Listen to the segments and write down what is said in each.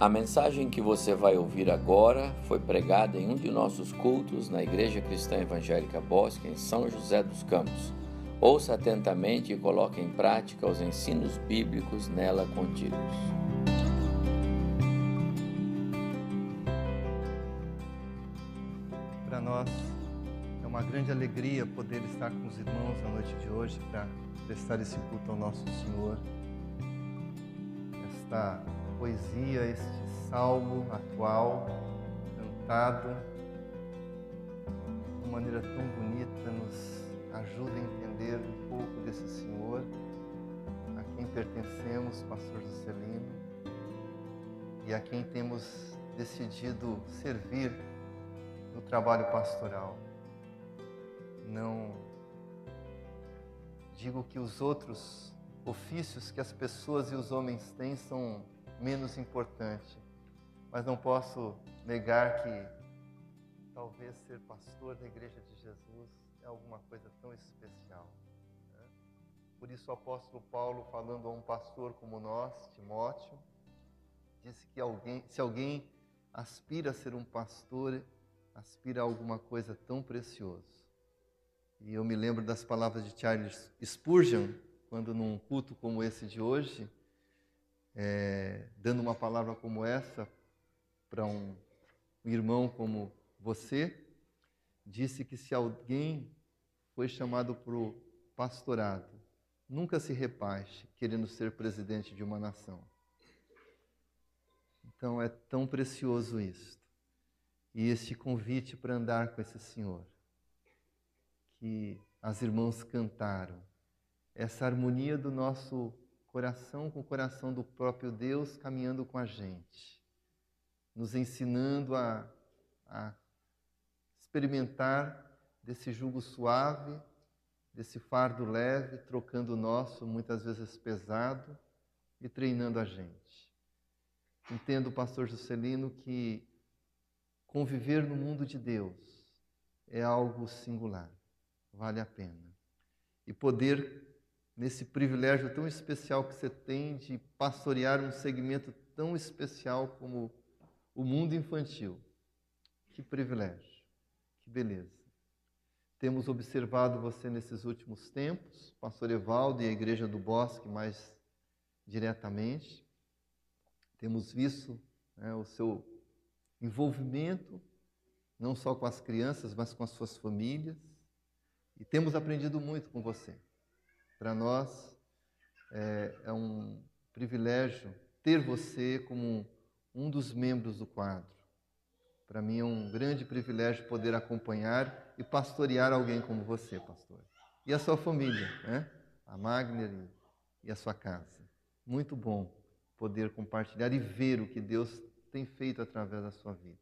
A mensagem que você vai ouvir agora foi pregada em um de nossos cultos na Igreja Cristã Evangélica Bosque, em São José dos Campos. Ouça atentamente e coloque em prática os ensinos bíblicos nela contidos. Para nós é uma grande alegria poder estar com os irmãos na noite de hoje para prestar esse culto ao nosso Senhor. Esta poesia, este salmo atual, cantado de maneira tão bonita, nos ajuda a entender um pouco desse Senhor a quem pertencemos, Pastor Juscelino, e a quem temos decidido servir no trabalho pastoral. Não digo que os outros ofícios que as pessoas e os homens têm são menos importante. Mas não posso negar que talvez ser pastor da Igreja de Jesus é alguma coisa tão especial. Né? Por isso o apóstolo Paulo, falando a um pastor como nós, Timóteo, disse que alguém, se alguém aspira a ser um pastor, aspira a alguma coisa tão preciosa. E eu me lembro das palavras de Charles Spurgeon, quando num culto como esse de hoje, é, dando uma palavra como essa para um, um irmão como você, disse que se alguém foi chamado para o pastorado, nunca se repaste querendo ser presidente de uma nação. Então é tão precioso isto. E este convite para andar com esse Senhor, que as irmãs cantaram, essa harmonia do nosso coração com o coração do próprio Deus caminhando com a gente, nos ensinando a, a experimentar desse jugo suave, desse fardo leve, trocando o nosso, muitas vezes pesado, e treinando a gente. Entendo, pastor Juscelino, que conviver no mundo de Deus é algo singular, vale a pena. E poder nesse privilégio tão especial que você tem de pastorear um segmento tão especial como o mundo infantil. Que privilégio, que beleza. Temos observado você nesses últimos tempos, Pastor Evaldo e a Igreja do Bosque mais diretamente. Temos visto né, o seu envolvimento, não só com as crianças, mas com as suas famílias. E temos aprendido muito com você. Para nós é, é, um privilégio ter você como um dos membros do quadro. Para mim é um grande privilégio poder acompanhar e pastorear alguém como você, pastor. E a sua família, né? a Magner e a sua casa. Muito bom poder compartilhar e ver o que Deus tem feito através da sua vida.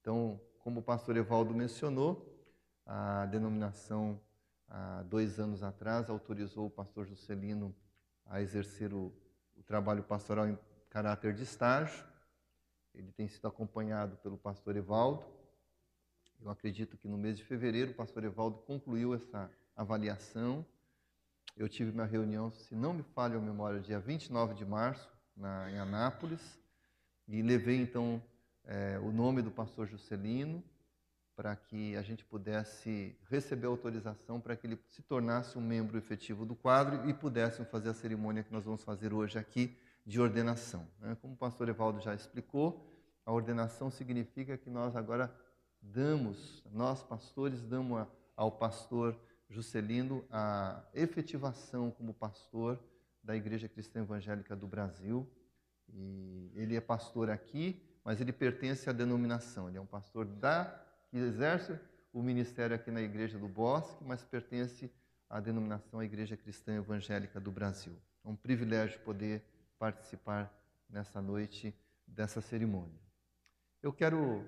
Então, como o pastor Evaldo mencionou, a denominação há dois anos atrás, autorizou o pastor Juscelino a exercer o, o trabalho pastoral em caráter de estágio. Ele tem sido acompanhado pelo pastor Evaldo. Eu acredito que no mês de fevereiro o pastor Evaldo concluiu essa avaliação. Eu tive uma reunião, se não me falha a memória, dia 29 de março, na, em Anápolis, e levei então é, o nome do pastor Juscelino para que a gente pudesse receber autorização para que ele se tornasse um membro efetivo do quadro e pudéssemos fazer a cerimônia que nós vamos fazer hoje aqui de ordenação. Né? Como o pastor Evaldo já explicou, a ordenação significa que nós agora damos, nós pastores, damos ao pastor Juscelino a efetivação como pastor da Igreja Cristã Evangélica do Brasil. E ele é pastor aqui, mas ele pertence à denominação, ele é um pastor da que exerce o ministério aqui na Igreja do Bosque, mas pertence à denominação Igreja Cristã Evangélica do Brasil. É um privilégio poder participar nessa noite dessa cerimônia. Eu quero,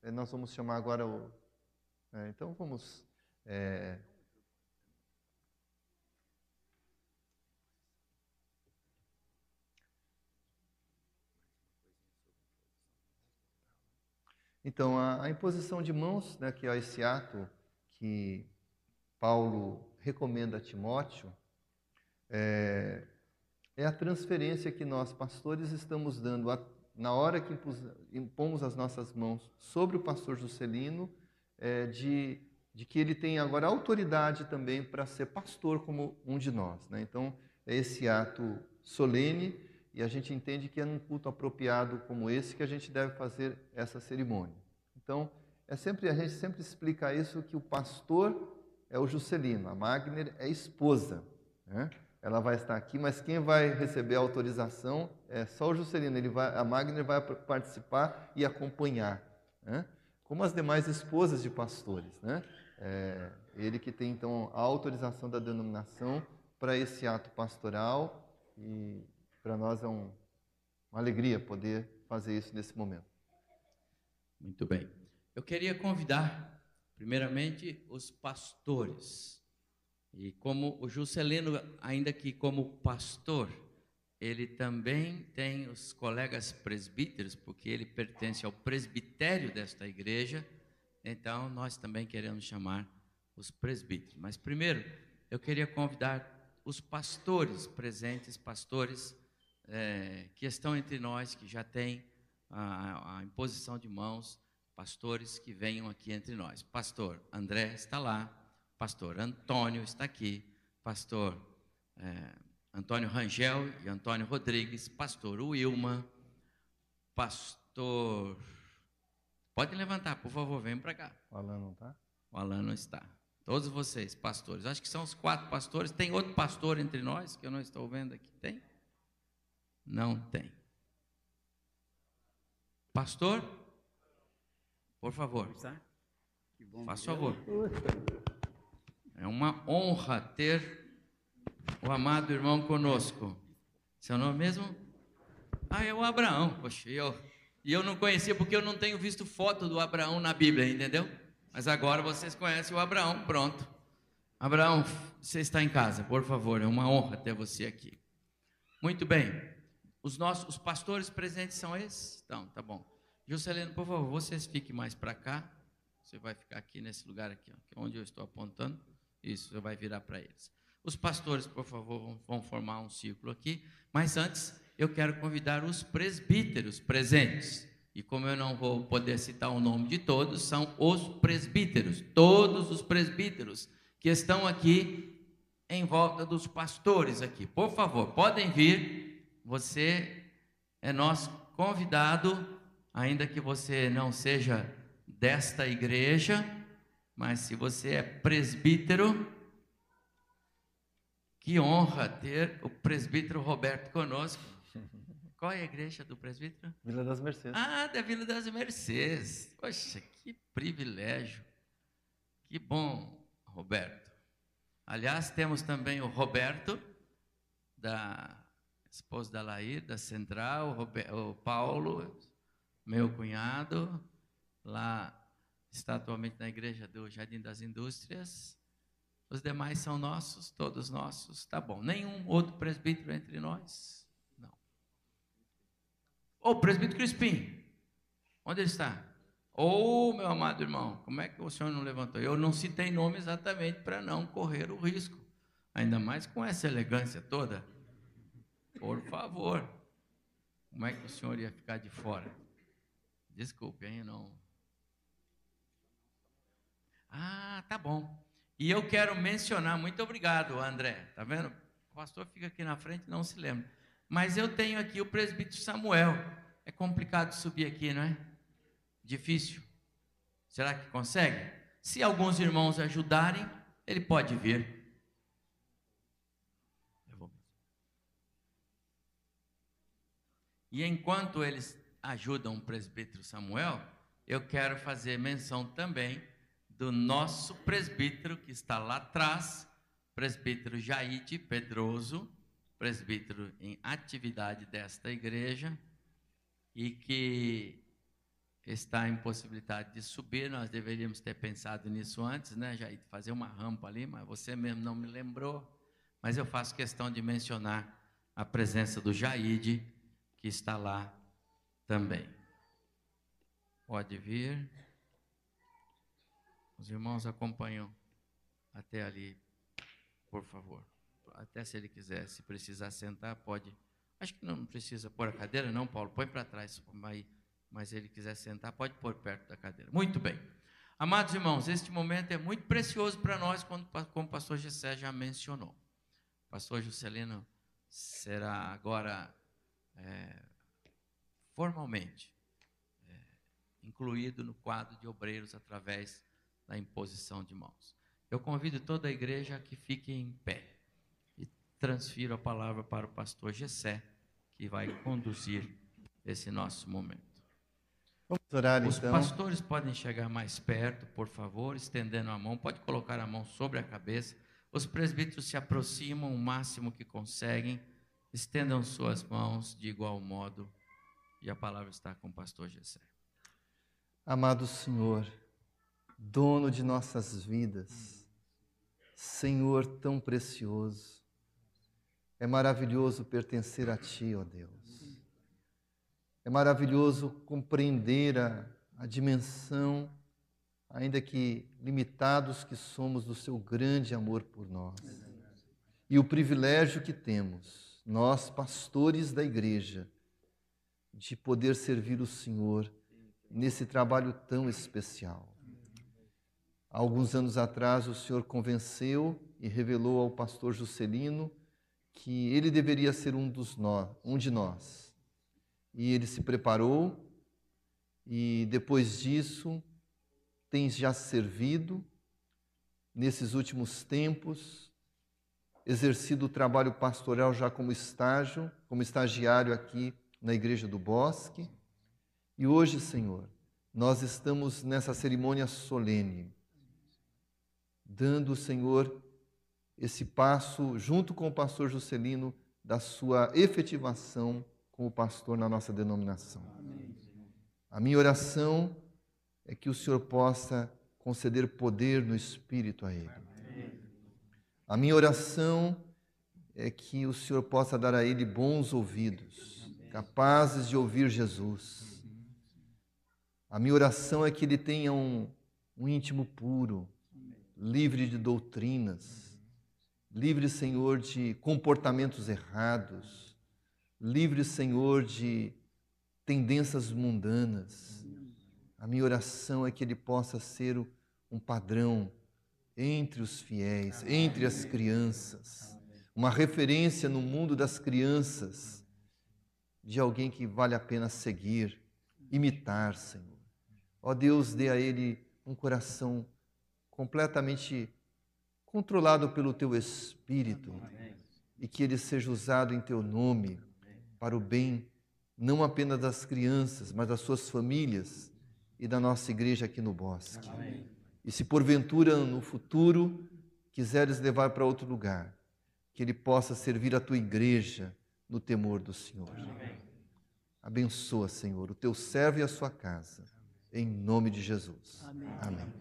eh, nós vamos chamar agora o, é, então vamos é, Então, a, a imposição de mãos, né, que é esse ato que Paulo recomenda a Timóteo, é, é a transferência que nós, pastores, estamos dando a na hora que impomos as nossas mãos sobre o pastor Juscelino, é, de, de que ele tem agora autoridade também para ser pastor como um de nós. Né? Então, é esse ato solene e a gente entende que é num culto apropriado como esse que a gente deve fazer essa cerimônia. Então, é sempre a gente sempre explica isso que o pastor é o Juscelino, a Magner é esposa. Né? Ela vai estar aqui, mas quem vai receber a autorização é só o Juscelino. Ele vai, a Magner vai participar e acompanhar, né? como as demais esposas de pastores. Né? É, ele que tem então a autorização da denominação para esse ato pastoral e para nós é um, uma alegria poder fazer isso nesse momento. Muito bem. Eu queria convidar, primeiramente, os pastores. E como o Juscelino, ainda que como pastor, ele também tem os colegas presbíteros, porque ele pertence ao presbitério desta igreja, então nós também queremos chamar os presbíteros. Mas primeiro, eu queria convidar os pastores presentes, pastores é, que estão entre nós, que já têm a, a imposição de mãos, pastores que venham aqui entre nós. Pastor André está lá, pastor Antônio está aqui, pastor é, Antônio Rangel e Antônio Rodrigues, pastor Wilma, pastor. Pode levantar, por favor, vem para cá. O Alan não está? O Alan não está. Todos vocês, pastores. Acho que são os quatro pastores. Tem outro pastor entre nós que eu não estou vendo aqui? Tem? Não tem. Pastor? Por favor. Faça favor. É uma honra ter o amado irmão conosco. Seu nome mesmo? Ah, é o Abraão. Poxa, eu, e eu não conhecia porque eu não tenho visto foto do Abraão na Bíblia, entendeu? Mas agora vocês conhecem o Abraão, pronto. Abraão, você está em casa, por favor, é uma honra ter você aqui. Muito bem. Os nossos os pastores presentes são esses? Então, tá bom. Juscelino, por favor, vocês fiquem mais para cá. Você vai ficar aqui nesse lugar aqui, ó, é onde eu estou apontando. Isso, você vai virar para eles. Os pastores, por favor, vão, vão formar um círculo aqui. Mas antes, eu quero convidar os presbíteros presentes. E como eu não vou poder citar o nome de todos, são os presbíteros, todos os presbíteros que estão aqui em volta dos pastores aqui. Por favor, podem vir. Você é nosso convidado, ainda que você não seja desta igreja, mas se você é presbítero, que honra ter o presbítero Roberto conosco. Qual é a igreja do presbítero? Vila das Mercedes. Ah, da Vila das Mercedes. Poxa, que privilégio. Que bom, Roberto. Aliás, temos também o Roberto, da esposa da Laís, da Central, o, Paulo, meu cunhado, lá está atualmente na igreja do Jardim das Indústrias. Os demais são nossos, todos nossos. Tá bom. Nenhum outro presbítero entre nós? Não. Ô, oh, presbítero Crispim, onde ele está? Ô, oh, meu amado irmão, como é que o senhor não levantou? Eu não citei nome exatamente para não correr o risco. Ainda mais com essa elegância toda. Por favor. Como é que o senhor ia ficar de fora? Desculpe, hein? Não. Ah, tá bom. E eu quero mencionar, muito obrigado, André. Tá vendo? O pastor fica aqui na frente, não se lembra. Mas eu tenho aqui o presbítero Samuel. É complicado subir aqui, não é? Difícil. Será que consegue? Se alguns irmãos ajudarem, ele pode vir. E enquanto eles ajudam o presbítero Samuel, eu quero fazer menção também do nosso presbítero que está lá atrás, presbítero Jaide Pedroso, presbítero em atividade desta igreja e que está em possibilidade de subir. Nós deveríamos ter pensado nisso antes, né, Jaide? Fazer uma rampa ali, mas você mesmo não me lembrou. Mas eu faço questão de mencionar a presença do Jaide, que está lá também. Pode vir. Os irmãos acompanham até ali, por favor. Até se ele quiser, se precisar sentar, pode Acho que não precisa pôr a cadeira, não, Paulo. Põe para trás. Mas, mas ele quiser sentar, pode pôr perto da cadeira. Muito bem. Amados irmãos, este momento é muito precioso para nós, como o pastor Gessé já mencionou. O pastor Juscelino será agora é, formalmente é, incluído no quadro de obreiros através da imposição de mãos. Eu convido toda a igreja a que fique em pé e transfiro a palavra para o pastor Gessé, que vai conduzir esse nosso momento. Vamos orar Os então. pastores podem chegar mais perto, por favor, estendendo a mão. Pode colocar a mão sobre a cabeça. Os presbíteros se aproximam o máximo que conseguem. Estendam suas mãos de igual modo. E a palavra está com o pastor Gessé. Amado Senhor, dono de nossas vidas, Senhor tão precioso, é maravilhoso pertencer a Ti, ó Deus. É maravilhoso compreender a, a dimensão, ainda que limitados que somos, do Seu grande amor por nós. E o privilégio que temos, nós, pastores da igreja, de poder servir o Senhor nesse trabalho tão especial. Há alguns anos atrás, o Senhor convenceu e revelou ao pastor Juscelino que ele deveria ser um, dos nós, um de nós e ele se preparou e depois disso tem já servido nesses últimos tempos, exercido o trabalho pastoral já como estágio, como estagiário aqui na Igreja do Bosque. E hoje, Senhor, nós estamos nessa cerimônia solene, dando, Senhor, esse passo junto com o pastor Juscelino da sua efetivação como pastor na nossa denominação. A minha oração é que o Senhor possa conceder poder no Espírito a Ele. A minha oração é que o Senhor possa dar a Ele bons ouvidos, capazes de ouvir Jesus. A minha oração é que Ele tenha um, um íntimo puro, livre de doutrinas, livre, Senhor, de comportamentos errados Livre, Senhor, de tendências mundanas. A minha oração é que ele possa ser um padrão entre os fiéis, entre as crianças, uma referência no mundo das crianças, de alguém que vale a pena seguir, imitar, Senhor. Ó Deus, dê a ele um coração completamente controlado pelo teu Espírito e que ele seja usado em teu nome para o bem não apenas das crianças, mas das suas famílias e da nossa igreja aqui no bosque. Amém. E se porventura no futuro quiseres levar para outro lugar, que ele possa servir a tua igreja no temor do Senhor. Amém. Abençoa, Senhor, o teu servo e a sua casa, em nome de Jesus. Amém. Amém.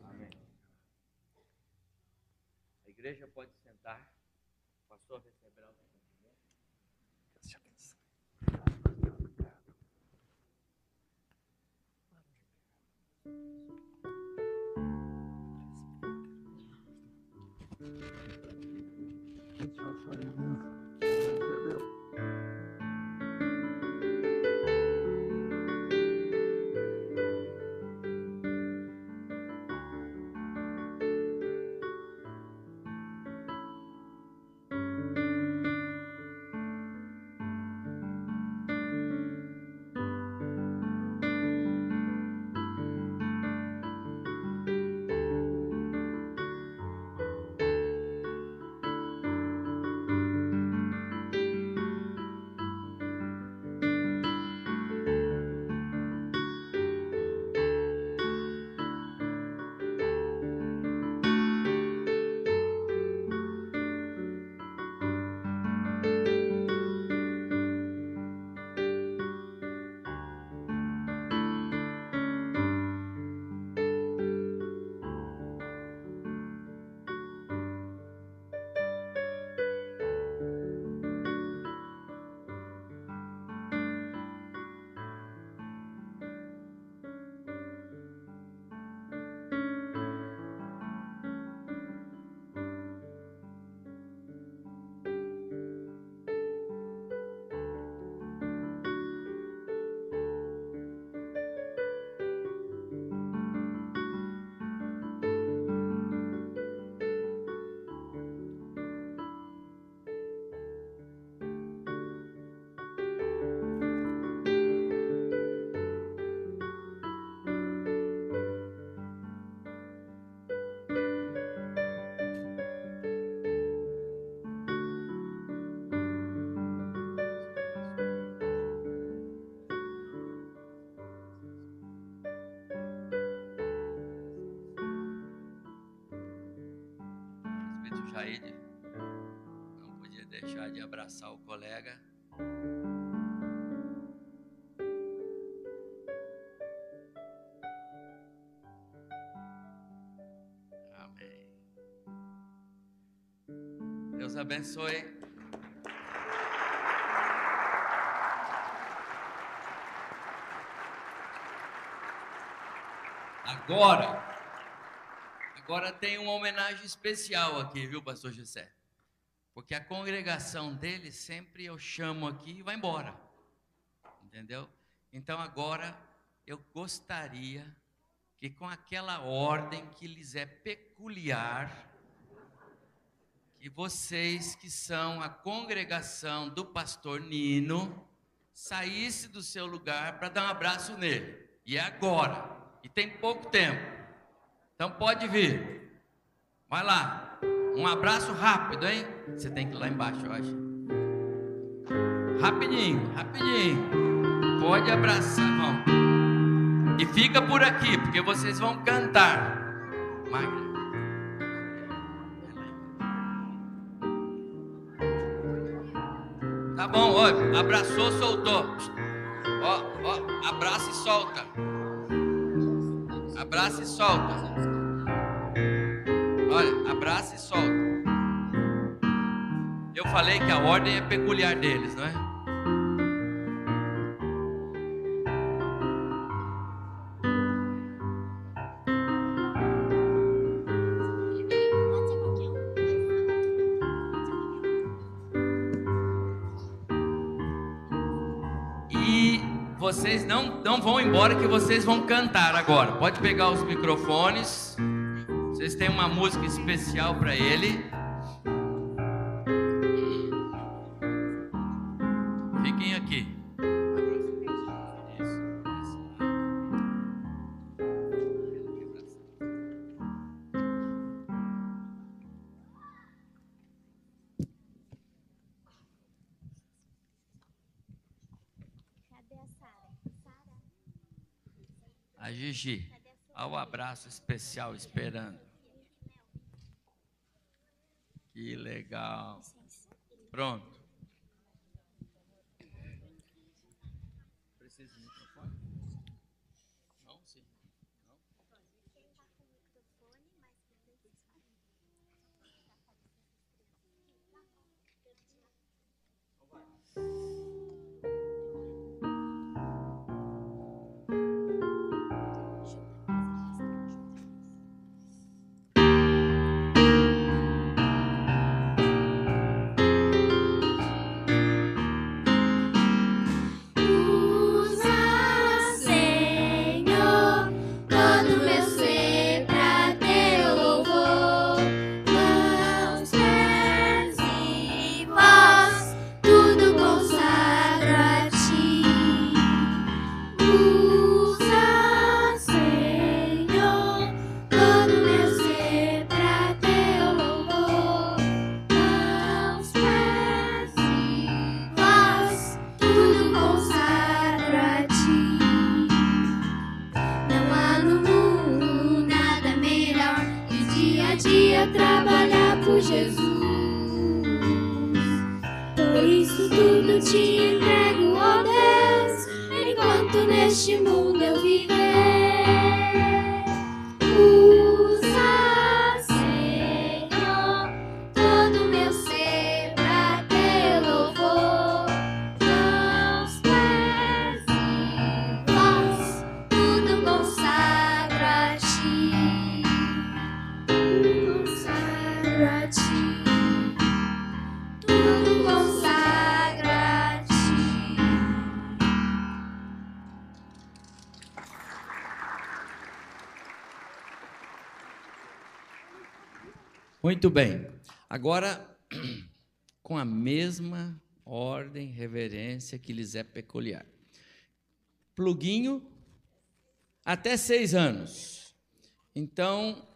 A igreja pode 悄悄的。Deixar de, não podia deixar de abraçar o colega. Amém. Deus abençoe. Agora, agora tem uma homenagem especial aqui, viu, pastor José? Porque a congregação dele sempre eu chamo aqui e vai embora. Entendeu? Então agora eu gostaria que com aquela ordem que lhes é peculiar, que vocês que são a congregação do pastor Nino, saísse do seu lugar para dar um abraço nele. E é agora. E tem pouco tempo. Então pode vir. Vai lá. Um abraço rápido, hein? Você tem que ir lá embaixo, eu acho. Rapidinho, rapidinho. Pode abraçar, irmão. E fica por aqui, porque vocês vão cantar. Magra. Tá bom, ó, abraçou, soltou. Ó, ó, abraça e solta. Abraça e solta. Olha, abraça e solta. Eu falei que a ordem é peculiar deles, não é? vocês não, não vão embora que vocês vão cantar agora. Pode pegar os microfones. Vocês têm uma música especial para ele. Fiquem aqui. Gigi. Olha o abraço especial esperando. Que legal. Pronto. Muito bem. Agora, com a mesma ordem, reverência que lhes é peculiar. Pluguinho, até seis anos. Então,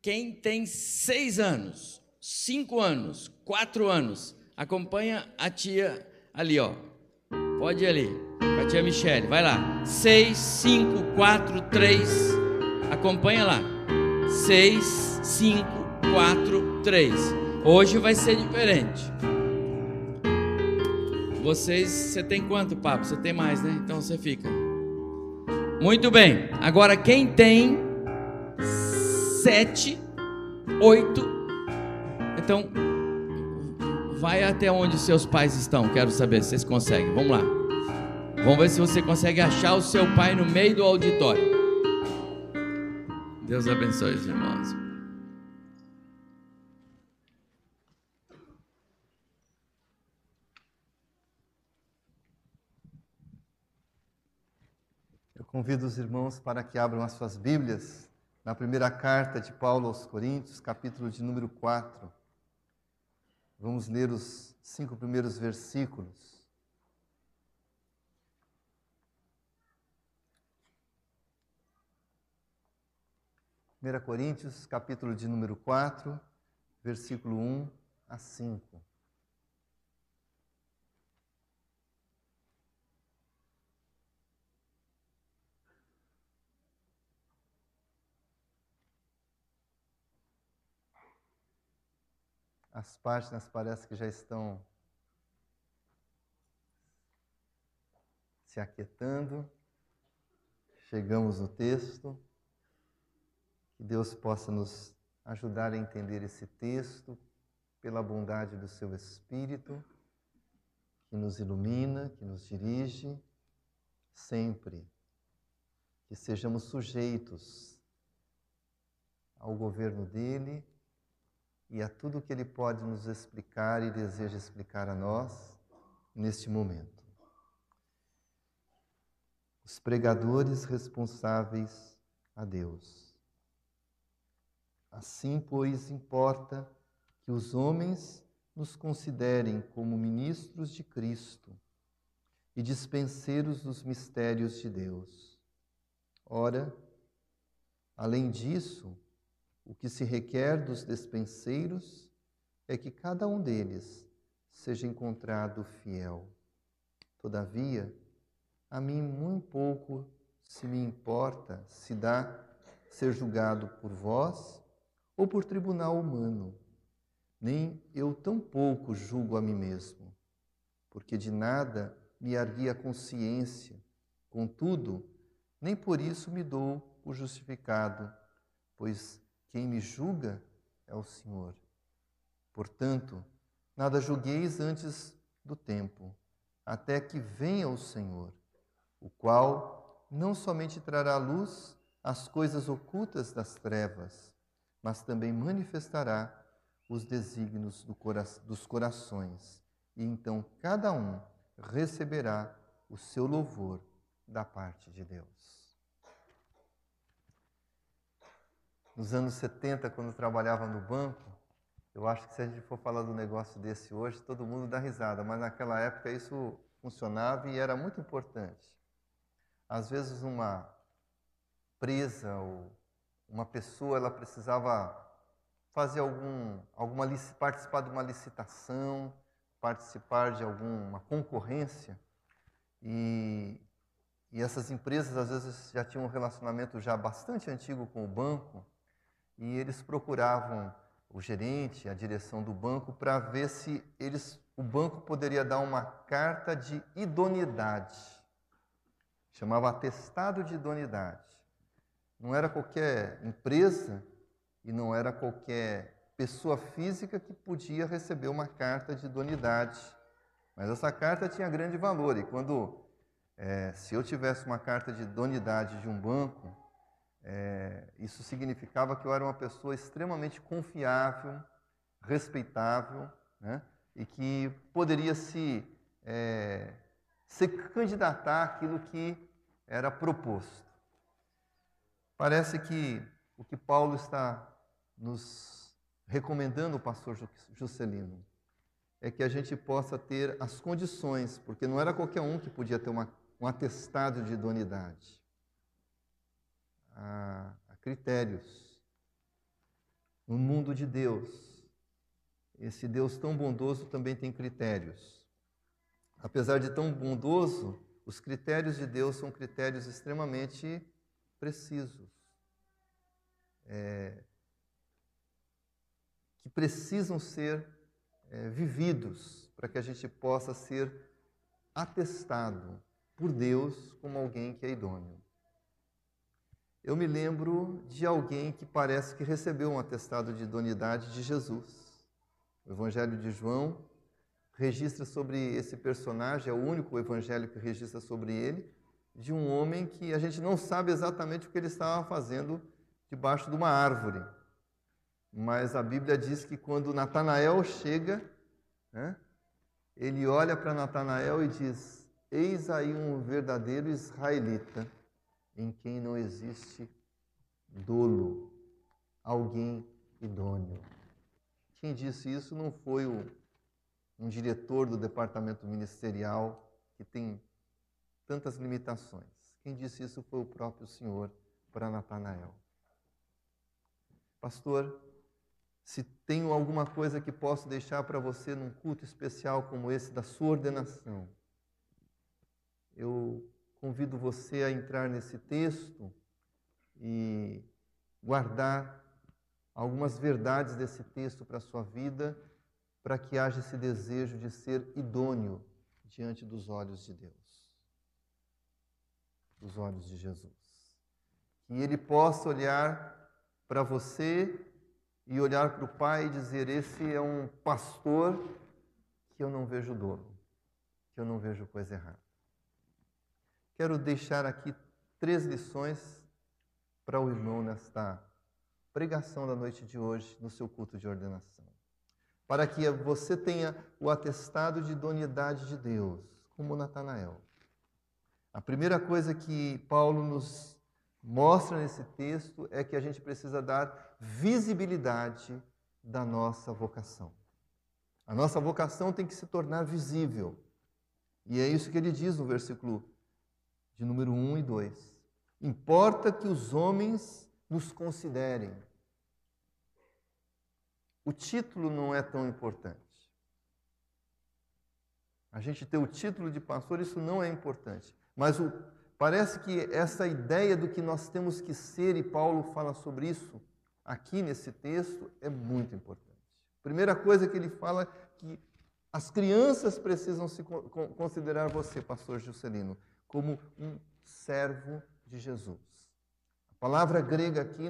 quem tem seis anos, cinco anos, quatro anos, acompanha a tia ali, ó. Pode ir ali, com a tia Michele. Vai lá. Seis, cinco, quatro, três. Acompanha lá. Seis, cinco, 4, 3. Hoje vai ser diferente. Vocês, você tem quanto, papo? Você tem mais, né? Então você fica. Muito bem. Agora quem tem sete, oito, então vai até onde seus pais estão. Quero saber se vocês conseguem. Vamos lá. Vamos ver se você consegue achar o seu pai no meio do auditório. Deus abençoe os irmãos. Convido os irmãos para que abram as suas Bíblias na primeira carta de Paulo aos Coríntios, capítulo de número 4. Vamos ler os cinco primeiros versículos. Primeira Coríntios, capítulo de número 4, versículo 1 a 5. As páginas parece que já estão se aquietando. Chegamos no texto. Que Deus possa nos ajudar a entender esse texto pela bondade do seu Espírito, que nos ilumina, que nos dirige sempre. Que sejamos sujeitos ao governo dele e a tudo que Ele pode nos explicar e deseja explicar a nós neste momento. Os pregadores responsáveis a Deus. Assim, pois, importa que os homens nos considerem como ministros de Cristo e dispenseiros dos mistérios de Deus. Ora, além disso, o que se requer dos despenseiros é que cada um deles seja encontrado fiel. Todavia, a mim muito pouco se me importa se dá ser julgado por vós ou por tribunal humano. Nem eu tão pouco julgo a mim mesmo, porque de nada me arguia a consciência. Contudo, nem por isso me dou o justificado, pois quem me julga é o Senhor. Portanto, nada julgueis antes do tempo, até que venha o Senhor, o qual não somente trará à luz as coisas ocultas das trevas, mas também manifestará os desígnios do cora dos corações, e então cada um receberá o seu louvor da parte de Deus. Nos anos 70, quando trabalhava no banco, eu acho que se a gente for falar do negócio desse hoje, todo mundo dá risada, mas naquela época isso funcionava e era muito importante. Às vezes uma presa ou uma pessoa ela precisava fazer algum alguma participar de uma licitação, participar de alguma concorrência e e essas empresas às vezes já tinham um relacionamento já bastante antigo com o banco e eles procuravam o gerente, a direção do banco, para ver se eles, o banco poderia dar uma carta de idoneidade. Chamava atestado de idoneidade. Não era qualquer empresa e não era qualquer pessoa física que podia receber uma carta de idoneidade. Mas essa carta tinha grande valor e quando, é, se eu tivesse uma carta de idoneidade de um banco, é, isso significava que eu era uma pessoa extremamente confiável, respeitável, né? e que poderia se, é, se candidatar àquilo que era proposto. Parece que o que Paulo está nos recomendando, o pastor Juscelino, é que a gente possa ter as condições, porque não era qualquer um que podia ter uma, um atestado de idoneidade a, a critérios. No mundo de Deus, esse Deus tão bondoso também tem critérios. Apesar de tão bondoso, os critérios de Deus são critérios extremamente precisos. É, que precisam ser é, vividos para que a gente possa ser atestado por Deus como alguém que é idôneo. Eu me lembro de alguém que parece que recebeu um atestado de idoneidade de Jesus. O Evangelho de João registra sobre esse personagem, é o único evangelho que registra sobre ele, de um homem que a gente não sabe exatamente o que ele estava fazendo debaixo de uma árvore. Mas a Bíblia diz que quando Natanael chega, né, ele olha para Natanael e diz: Eis aí um verdadeiro israelita em quem não existe dolo, alguém idôneo. Quem disse isso não foi o, um diretor do departamento ministerial que tem tantas limitações. Quem disse isso foi o próprio Senhor para Natanael. Pastor, se tenho alguma coisa que posso deixar para você num culto especial como esse da sua ordenação, eu convido você a entrar nesse texto e guardar algumas verdades desse texto para a sua vida, para que haja esse desejo de ser idôneo diante dos olhos de Deus, dos olhos de Jesus. Que Ele possa olhar para você e olhar para o Pai e dizer: Esse é um pastor que eu não vejo dolo, que eu não vejo coisa errada. Quero deixar aqui três lições para o irmão nesta pregação da noite de hoje, no seu culto de ordenação. Para que você tenha o atestado de idoneidade de Deus, como Natanael. A primeira coisa que Paulo nos mostra nesse texto é que a gente precisa dar visibilidade da nossa vocação. A nossa vocação tem que se tornar visível. E é isso que ele diz no versículo de número 1 e 2. Importa que os homens nos considerem. O título não é tão importante. A gente ter o título de pastor, isso não é importante. Mas o, parece que essa ideia do que nós temos que ser, e Paulo fala sobre isso aqui nesse texto, é muito importante. Primeira coisa que ele fala é que as crianças precisam se considerar você, pastor Juscelino, como um servo de Jesus. A palavra grega aqui,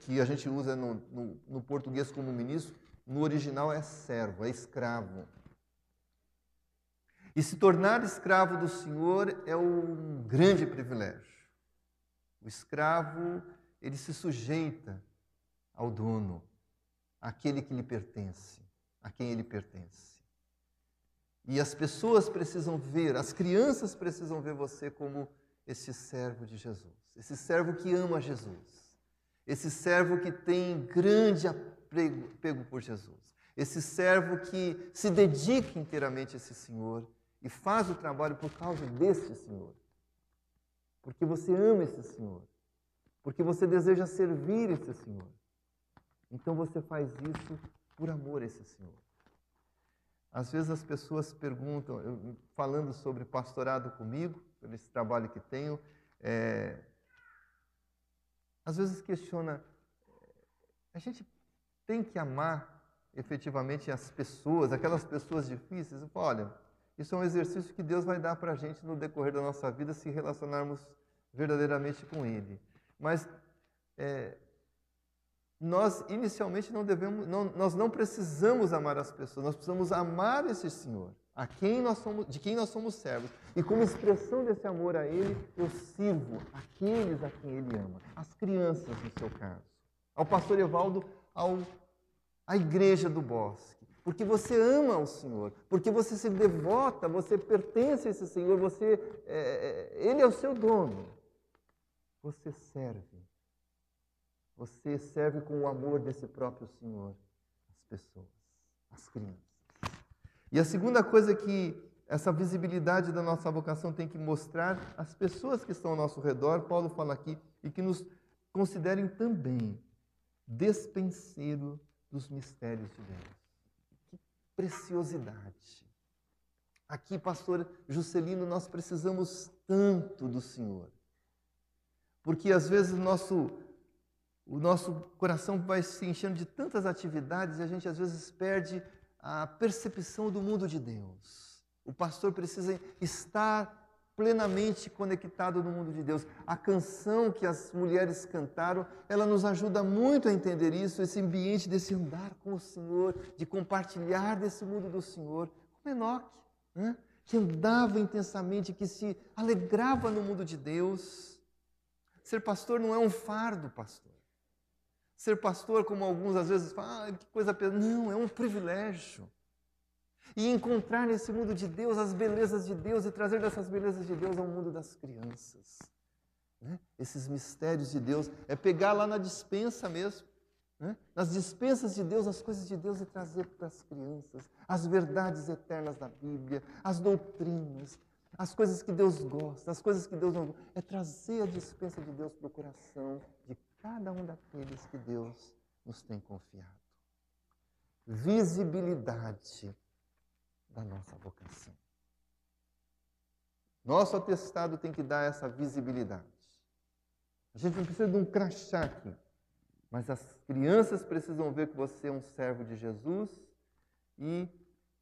que a gente usa no, no, no português como ministro, no original é servo, é escravo. E se tornar escravo do Senhor é um grande privilégio. O escravo, ele se sujeita ao dono, àquele que lhe pertence, a quem ele pertence. E as pessoas precisam ver, as crianças precisam ver você como esse servo de Jesus, esse servo que ama Jesus, esse servo que tem grande apego por Jesus, esse servo que se dedica inteiramente a esse Senhor e faz o trabalho por causa desse Senhor. Porque você ama esse Senhor, porque você deseja servir esse Senhor. Então você faz isso por amor a esse Senhor. Às vezes as pessoas perguntam, falando sobre pastorado comigo, pelo esse trabalho que tenho, é, às vezes questiona, a gente tem que amar efetivamente as pessoas, aquelas pessoas difíceis? Falo, olha, isso é um exercício que Deus vai dar para a gente no decorrer da nossa vida se relacionarmos verdadeiramente com Ele. Mas é, nós inicialmente não devemos, não, nós não precisamos amar as pessoas, nós precisamos amar esse Senhor, a quem nós somos, de quem nós somos servos. E como expressão desse amor a Ele, eu sirvo aqueles a quem Ele ama, as crianças no seu caso, ao pastor Evaldo, ao, à igreja do bosque, porque você ama o Senhor, porque você se devota, você pertence a esse Senhor, você, é, é Ele é o seu dono. Você serve você serve com o amor desse próprio Senhor as pessoas, as crianças. E a segunda coisa que essa visibilidade da nossa vocação tem que mostrar às pessoas que estão ao nosso redor, Paulo fala aqui, e que nos considerem também despenseiro dos mistérios de Deus. Que preciosidade! Aqui, pastor Juscelino, nós precisamos tanto do Senhor. Porque às vezes nosso o nosso coração vai se enchendo de tantas atividades e a gente às vezes perde a percepção do mundo de Deus. O pastor precisa estar plenamente conectado no mundo de Deus. A canção que as mulheres cantaram, ela nos ajuda muito a entender isso, esse ambiente desse andar com o Senhor, de compartilhar desse mundo do Senhor, como Enoque, né? que andava intensamente, que se alegrava no mundo de Deus. Ser pastor não é um fardo, pastor. Ser pastor, como alguns às vezes falam, ah, que coisa pesada. Não, é um privilégio e encontrar nesse mundo de Deus as belezas de Deus e trazer dessas belezas de Deus ao mundo das crianças. Né? Esses mistérios de Deus, é pegar lá na dispensa mesmo, né? nas dispensas de Deus, as coisas de Deus e trazer para as crianças as verdades eternas da Bíblia, as doutrinas, as coisas que Deus gosta, as coisas que Deus não gosta. É trazer a dispensa de Deus para o coração de cada um daqueles que Deus nos tem confiado. Visibilidade da nossa vocação. Nosso atestado tem que dar essa visibilidade. A gente não precisa de um crachá aqui, mas as crianças precisam ver que você é um servo de Jesus e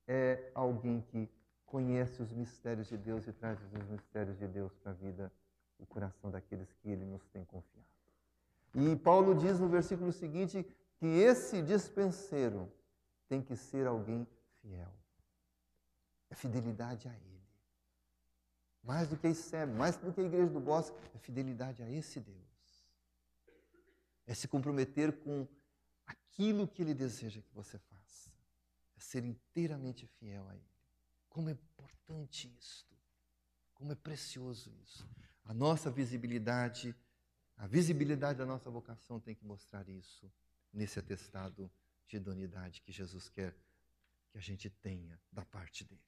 é alguém que conhece os mistérios de Deus e traz os mistérios de Deus para a vida, o coração daqueles que ele nos tem confiado. E Paulo diz no versículo seguinte que esse dispenseiro tem que ser alguém fiel é fidelidade a Ele. Mais do que a ICEB, mais do que a Igreja do Bosque, é fidelidade a esse Deus. É se comprometer com aquilo que Ele deseja que você faça. É ser inteiramente fiel a Ele. Como é importante isto. Como é precioso isso. A nossa visibilidade, a visibilidade da nossa vocação tem que mostrar isso nesse atestado de idoneidade que Jesus quer que a gente tenha da parte dele.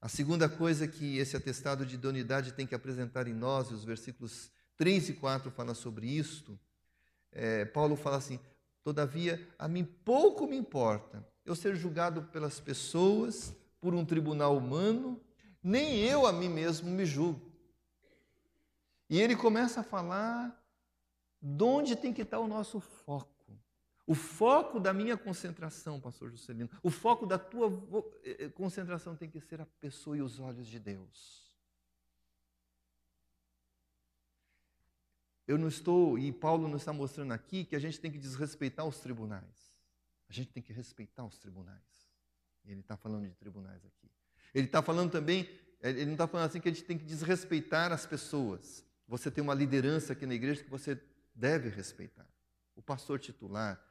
A segunda coisa que esse atestado de idoneidade tem que apresentar em nós, e os versículos 3 e 4 falam sobre isto, é, Paulo fala assim: Todavia, a mim pouco me importa eu ser julgado pelas pessoas, por um tribunal humano, nem eu a mim mesmo me julgo. E ele começa a falar de onde tem que estar o nosso foco. O foco da minha concentração, pastor Juscelino, o foco da tua eh, eh, concentração tem que ser a pessoa e os olhos de Deus. Eu não estou, e Paulo não está mostrando aqui, que a gente tem que desrespeitar os tribunais. A gente tem que respeitar os tribunais. Ele está falando de tribunais aqui. Ele está falando também, ele não está falando assim que a gente tem que desrespeitar as pessoas. Você tem uma liderança aqui na igreja que você deve respeitar. O pastor titular,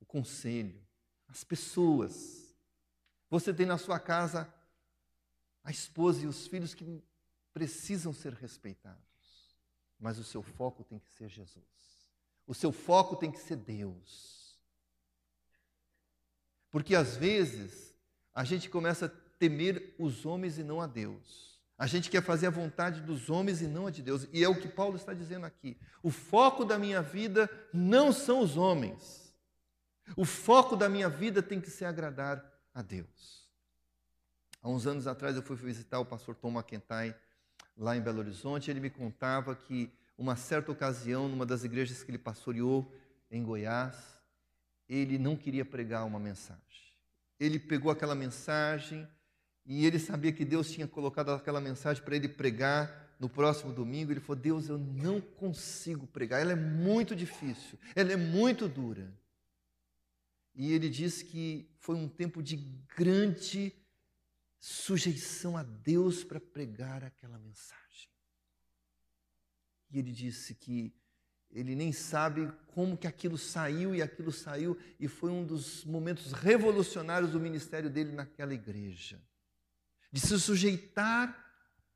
o conselho, as pessoas. Você tem na sua casa a esposa e os filhos que precisam ser respeitados, mas o seu foco tem que ser Jesus. O seu foco tem que ser Deus. Porque às vezes a gente começa a temer os homens e não a Deus. A gente quer fazer a vontade dos homens e não a de Deus. E é o que Paulo está dizendo aqui. O foco da minha vida não são os homens. O foco da minha vida tem que ser agradar a Deus. Há uns anos atrás eu fui visitar o pastor Tom McIntyre lá em Belo Horizonte. Ele me contava que, uma certa ocasião, numa das igrejas que ele pastoreou em Goiás, ele não queria pregar uma mensagem. Ele pegou aquela mensagem e ele sabia que Deus tinha colocado aquela mensagem para ele pregar no próximo domingo. Ele falou: Deus, eu não consigo pregar, ela é muito difícil, ela é muito dura. E ele diz que foi um tempo de grande sujeição a Deus para pregar aquela mensagem. E ele disse que ele nem sabe como que aquilo saiu e aquilo saiu e foi um dos momentos revolucionários do ministério dele naquela igreja. De se sujeitar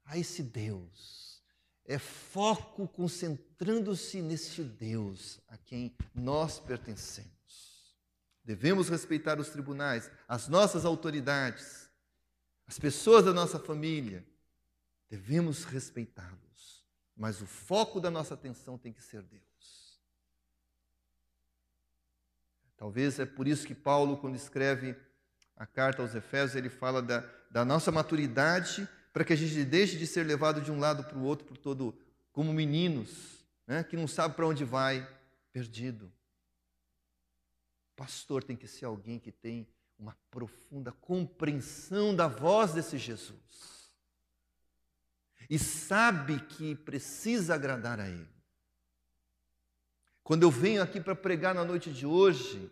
a esse Deus. É foco concentrando-se neste Deus a quem nós pertencemos. Devemos respeitar os tribunais, as nossas autoridades, as pessoas da nossa família. Devemos respeitá-los, mas o foco da nossa atenção tem que ser Deus. Talvez é por isso que Paulo, quando escreve a carta aos Efésios, ele fala da, da nossa maturidade para que a gente deixe de ser levado de um lado para o outro por todo, como meninos, né, que não sabe para onde vai, perdido. Pastor tem que ser alguém que tem uma profunda compreensão da voz desse Jesus e sabe que precisa agradar a Ele. Quando eu venho aqui para pregar na noite de hoje,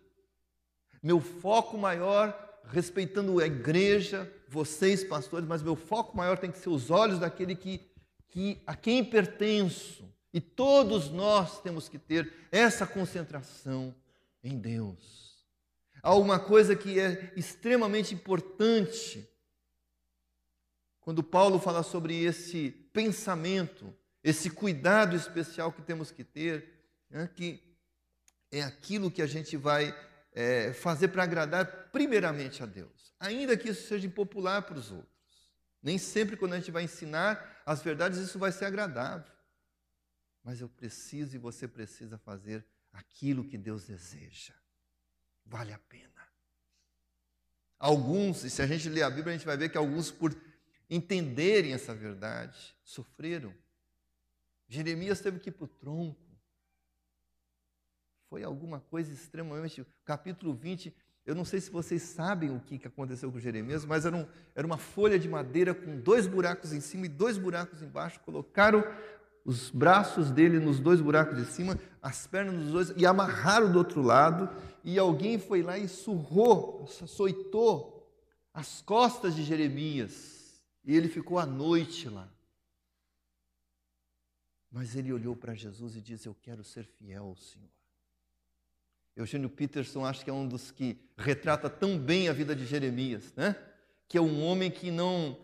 meu foco maior, respeitando a igreja, vocês pastores, mas meu foco maior tem que ser os olhos daquele que, que a quem pertenço. E todos nós temos que ter essa concentração em Deus. Há uma coisa que é extremamente importante quando Paulo fala sobre esse pensamento, esse cuidado especial que temos que ter, né, que é aquilo que a gente vai é, fazer para agradar primeiramente a Deus, ainda que isso seja impopular para os outros. Nem sempre, quando a gente vai ensinar as verdades, isso vai ser agradável. Mas eu preciso e você precisa fazer aquilo que Deus deseja vale a pena. Alguns, e se a gente ler a Bíblia, a gente vai ver que alguns, por entenderem essa verdade, sofreram. Jeremias teve que ir para o tronco. Foi alguma coisa extremamente. Capítulo 20, eu não sei se vocês sabem o que aconteceu com Jeremias, mas era, um, era uma folha de madeira com dois buracos em cima e dois buracos embaixo. Colocaram os braços dele nos dois buracos de cima, as pernas nos dois, e amarraram do outro lado, e alguém foi lá e surrou, açoitou as costas de Jeremias, e ele ficou a noite lá. Mas ele olhou para Jesus e disse: Eu quero ser fiel ao Senhor. Eugênio Peterson acho que é um dos que retrata tão bem a vida de Jeremias, né? Que é um homem que não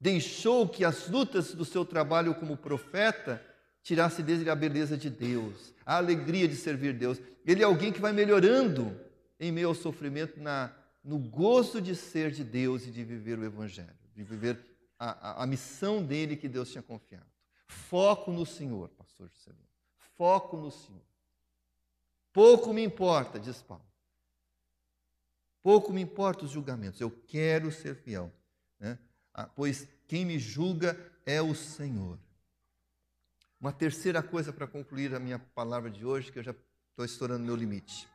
deixou que as lutas do seu trabalho como profeta tirasse dele a beleza de Deus, a alegria de servir Deus. Ele é alguém que vai melhorando em meio ao sofrimento na, no gosto de ser de Deus e de viver o Evangelho, de viver a, a, a missão dele que Deus tinha confiado. Foco no Senhor, pastor Juscelino. Foco no Senhor. Pouco me importa, diz Paulo. Pouco me importa os julgamentos. Eu quero ser fiel. Né? Ah, pois quem me julga é o Senhor. Uma terceira coisa para concluir a minha palavra de hoje, que eu já estou estourando meu limite.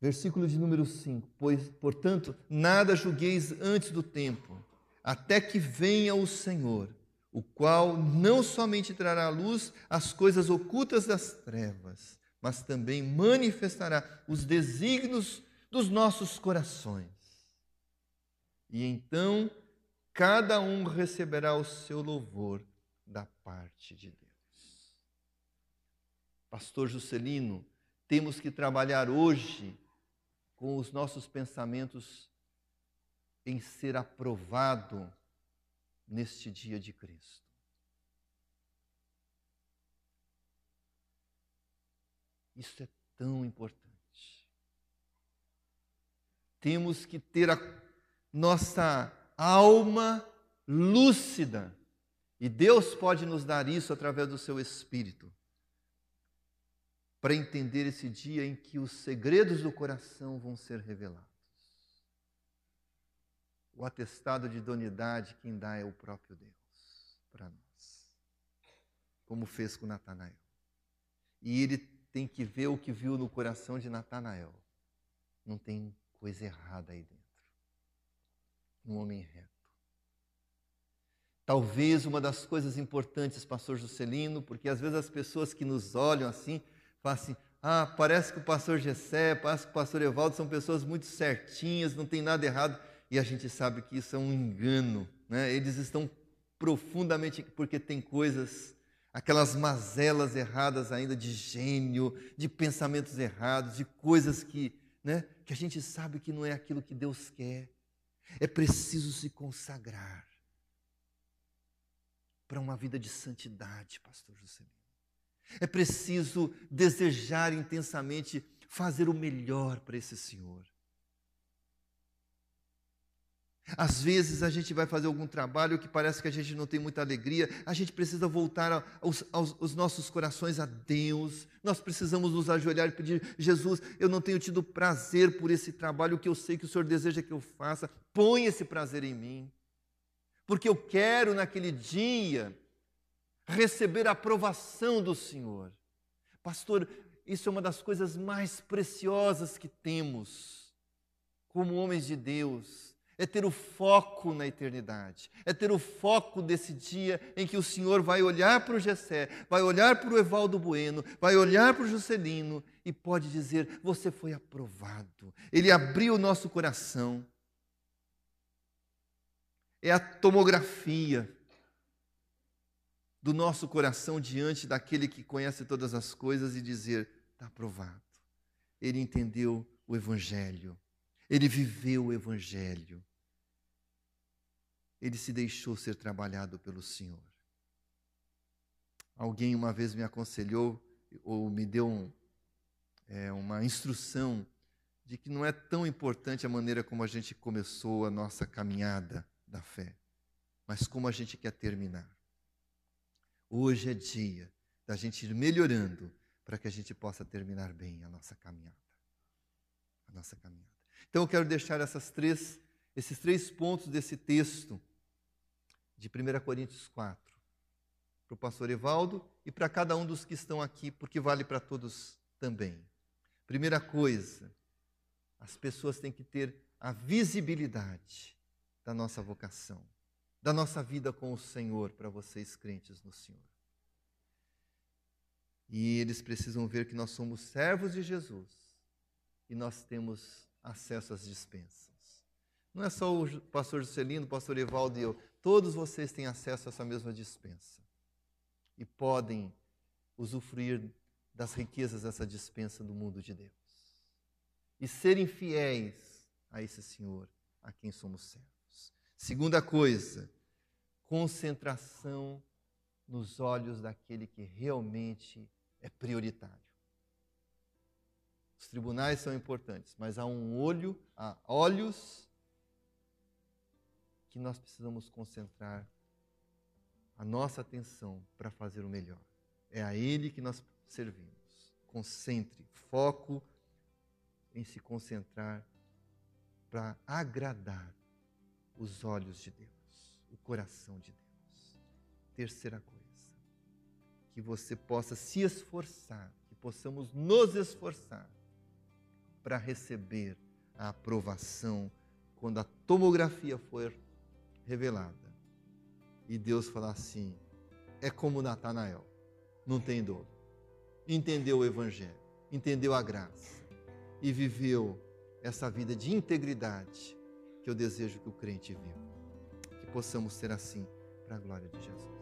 Versículo de número 5: Pois, portanto, nada julgueis antes do tempo, até que venha o Senhor, o qual não somente trará à luz as coisas ocultas das trevas, mas também manifestará os desígnios dos nossos corações. E então cada um receberá o seu louvor da parte de Deus. Pastor Juscelino, temos que trabalhar hoje com os nossos pensamentos em ser aprovado neste dia de Cristo. Isso é tão importante. Temos que ter a nossa alma lúcida. E Deus pode nos dar isso através do seu Espírito, para entender esse dia em que os segredos do coração vão ser revelados. O atestado de idoneidade quem dá é o próprio Deus para nós, como fez com Natanael. E ele tem que ver o que viu no coração de Natanael. Não tem coisa errada aí dentro um homem reto. Talvez uma das coisas importantes, pastor Juscelino, porque às vezes as pessoas que nos olham assim, falam assim, ah, parece que o pastor Gessé, parece que o pastor Evaldo são pessoas muito certinhas, não tem nada errado, e a gente sabe que isso é um engano, né? eles estão profundamente, porque tem coisas, aquelas mazelas erradas ainda de gênio, de pensamentos errados, de coisas que, né, que a gente sabe que não é aquilo que Deus quer. É preciso se consagrar para uma vida de santidade, pastor Juscelino. É preciso desejar intensamente fazer o melhor para esse Senhor. Às vezes a gente vai fazer algum trabalho que parece que a gente não tem muita alegria, a gente precisa voltar aos, aos, aos, nossos corações a Deus, nós precisamos nos ajoelhar e pedir: Jesus, eu não tenho tido prazer por esse trabalho que eu sei que o Senhor deseja que eu faça, põe esse prazer em mim, porque eu quero naquele dia receber a aprovação do Senhor. Pastor, isso é uma das coisas mais preciosas que temos como homens de Deus. É ter o foco na eternidade, é ter o foco desse dia em que o Senhor vai olhar para o Gessé, vai olhar para o Evaldo Bueno, vai olhar para o Juscelino e pode dizer: Você foi aprovado. Ele abriu o nosso coração. É a tomografia do nosso coração diante daquele que conhece todas as coisas e dizer: está aprovado. Ele entendeu o Evangelho, ele viveu o Evangelho, ele se deixou ser trabalhado pelo Senhor. Alguém uma vez me aconselhou ou me deu um, é, uma instrução de que não é tão importante a maneira como a gente começou a nossa caminhada da fé, mas como a gente quer terminar. Hoje é dia da gente ir melhorando para que a gente possa terminar bem a nossa caminhada. A nossa caminhada. Então eu quero deixar essas três, esses três pontos desse texto de 1 Coríntios 4 para o pastor Evaldo e para cada um dos que estão aqui, porque vale para todos também. Primeira coisa, as pessoas têm que ter a visibilidade da nossa vocação da nossa vida com o Senhor para vocês crentes no Senhor. E eles precisam ver que nós somos servos de Jesus e nós temos acesso às dispensas. Não é só o pastor Juscelino, o pastor Evaldo e eu, todos vocês têm acesso a essa mesma dispensa e podem usufruir das riquezas dessa dispensa do mundo de Deus e serem fiéis a esse Senhor a quem somos servos. Segunda coisa, concentração nos olhos daquele que realmente é prioritário. Os tribunais são importantes, mas há um olho, há olhos que nós precisamos concentrar a nossa atenção para fazer o melhor. É a Ele que nós servimos. Concentre, foco em se concentrar para agradar os olhos de Deus, o coração de Deus. Terceira coisa, que você possa se esforçar, que possamos nos esforçar para receber a aprovação quando a tomografia for revelada. E Deus falar assim: é como Natanael, não tem dor. Entendeu o Evangelho, entendeu a graça e viveu essa vida de integridade que eu desejo que o crente viva. Que possamos ser assim, para a glória de Jesus.